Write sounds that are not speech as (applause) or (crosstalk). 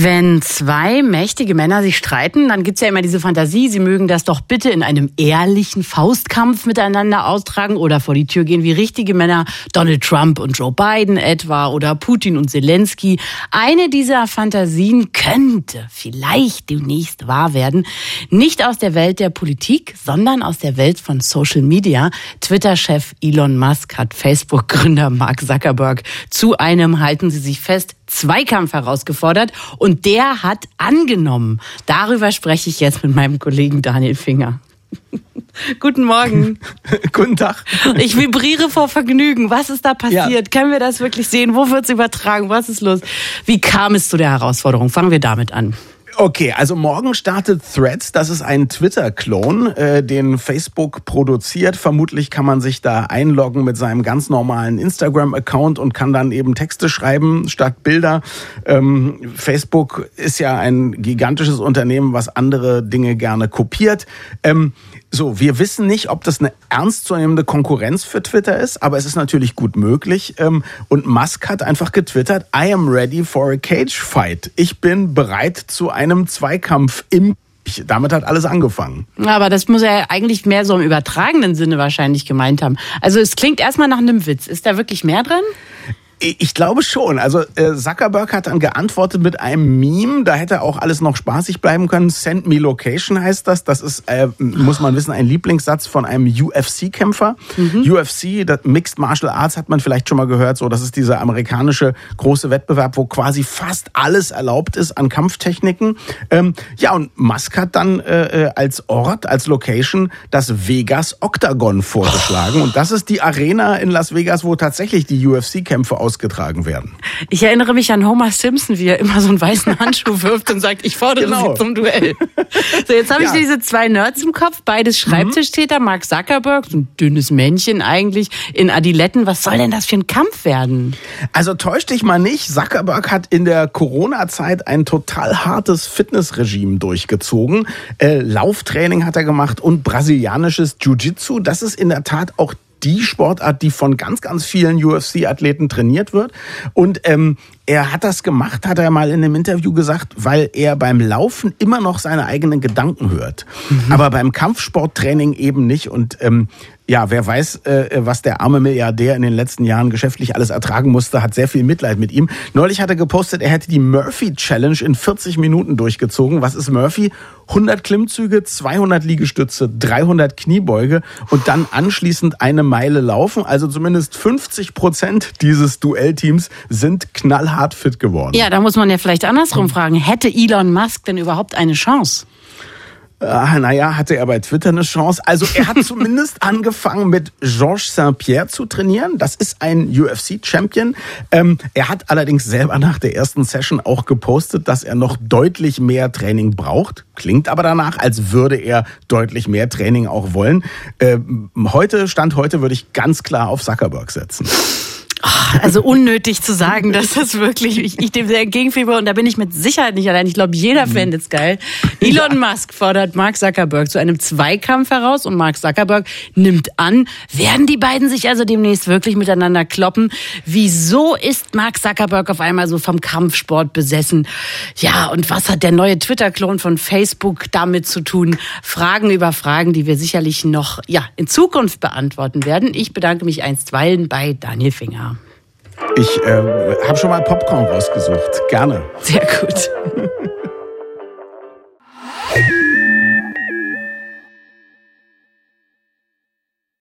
Wenn zwei mächtige Männer sich streiten, dann gibt's ja immer diese Fantasie, sie mögen das doch bitte in einem ehrlichen Faustkampf miteinander austragen oder vor die Tür gehen wie richtige Männer, Donald Trump und Joe Biden etwa oder Putin und Zelensky. Eine dieser Fantasien könnte vielleicht demnächst wahr werden. Nicht aus der Welt der Politik, sondern aus der Welt von Social Media. Twitter-Chef Elon Musk hat Facebook-Gründer Mark Zuckerberg zu einem, halten Sie sich fest, Zweikampf herausgefordert und der hat angenommen. Darüber spreche ich jetzt mit meinem Kollegen Daniel Finger. (laughs) Guten Morgen. (laughs) Guten Tag. Ich vibriere vor Vergnügen. Was ist da passiert? Ja. Können wir das wirklich sehen? Wo wird es übertragen? Was ist los? Wie kam es zu der Herausforderung? Fangen wir damit an. Okay, also morgen startet Threads. Das ist ein Twitter-Klon, äh, den Facebook produziert. Vermutlich kann man sich da einloggen mit seinem ganz normalen Instagram-Account und kann dann eben Texte schreiben statt Bilder. Ähm, Facebook ist ja ein gigantisches Unternehmen, was andere Dinge gerne kopiert. Ähm, so, wir wissen nicht, ob das eine ernstzunehmende Konkurrenz für Twitter ist, aber es ist natürlich gut möglich. Ähm, und Musk hat einfach getwittert, I am ready for a cage fight. Ich bin bereit zu einem Zweikampf im damit hat alles angefangen. Aber das muss er eigentlich mehr so im übertragenen Sinne wahrscheinlich gemeint haben. Also es klingt erstmal nach einem Witz. Ist da wirklich mehr drin? Ich glaube schon. Also äh, Zuckerberg hat dann geantwortet mit einem Meme. Da hätte auch alles noch spaßig bleiben können. Send me location heißt das. Das ist, äh, muss man wissen, ein Lieblingssatz von einem UFC-Kämpfer. Mhm. UFC, das Mixed Martial Arts hat man vielleicht schon mal gehört. So, das ist dieser amerikanische große Wettbewerb, wo quasi fast alles erlaubt ist an Kampftechniken. Ähm, ja, und Musk hat dann äh, äh als Ort, als Location das Vegas Octagon vorgeschlagen. Und das ist die Arena in Las Vegas, wo tatsächlich die UFC-Kämpfe ausgetragen werden. Ich erinnere mich an Homer Simpson, wie er immer so einen weißen Handschuh (laughs) wirft und sagt, ich fordere genau. Sie zum Duell. So, jetzt habe ja. ich diese zwei Nerds im Kopf, beides Schreibtischtäter, Mark Zuckerberg, so ein dünnes Männchen eigentlich, in Adiletten. Was soll denn das für ein Kampf werden? Also täusch dich mal nicht, Zuckerberg hat in der Corona-Zeit ein total hartes Fitnessregime durchgezogen. Äh, Lauftraining hat er gemacht und brasilianisches Jiu-Jitsu. Das ist in der Tat auch die Sportart, die von ganz, ganz vielen UFC-Athleten trainiert wird. Und ähm, er hat das gemacht, hat er mal in einem Interview gesagt, weil er beim Laufen immer noch seine eigenen Gedanken hört. Mhm. Aber beim Kampfsporttraining eben nicht. Und ähm, ja, wer weiß, äh, was der arme Milliardär in den letzten Jahren geschäftlich alles ertragen musste, hat sehr viel Mitleid mit ihm. Neulich hat er gepostet, er hätte die Murphy Challenge in 40 Minuten durchgezogen. Was ist Murphy? 100 Klimmzüge, 200 Liegestütze, 300 Kniebeuge und dann anschließend eine Meile laufen. Also zumindest 50 Prozent dieses Duellteams sind knallhart fit geworden. Ja, da muss man ja vielleicht andersrum fragen. Hätte Elon Musk denn überhaupt eine Chance? Ah, naja, hatte er bei Twitter eine Chance. Also er hat (laughs) zumindest angefangen mit Georges Saint-Pierre zu trainieren. Das ist ein UFC-Champion. Ähm, er hat allerdings selber nach der ersten Session auch gepostet, dass er noch deutlich mehr Training braucht. Klingt aber danach, als würde er deutlich mehr Training auch wollen. Ähm, heute, Stand heute, würde ich ganz klar auf Zuckerberg setzen. Also unnötig zu sagen, dass das wirklich, ich, ich dem sehr entgegenfieber und da bin ich mit Sicherheit nicht allein. Ich glaube, jeder mhm. fände es geil. Elon ja. Musk fordert Mark Zuckerberg zu einem Zweikampf heraus und Mark Zuckerberg nimmt an, werden die beiden sich also demnächst wirklich miteinander kloppen? Wieso ist Mark Zuckerberg auf einmal so vom Kampfsport besessen? Ja, und was hat der neue Twitter-Klon von Facebook damit zu tun? Fragen über Fragen, die wir sicherlich noch, ja, in Zukunft beantworten werden. Ich bedanke mich einstweilen bei Daniel Finger. Ich äh, habe schon mal Popcorn rausgesucht. Gerne. Sehr gut.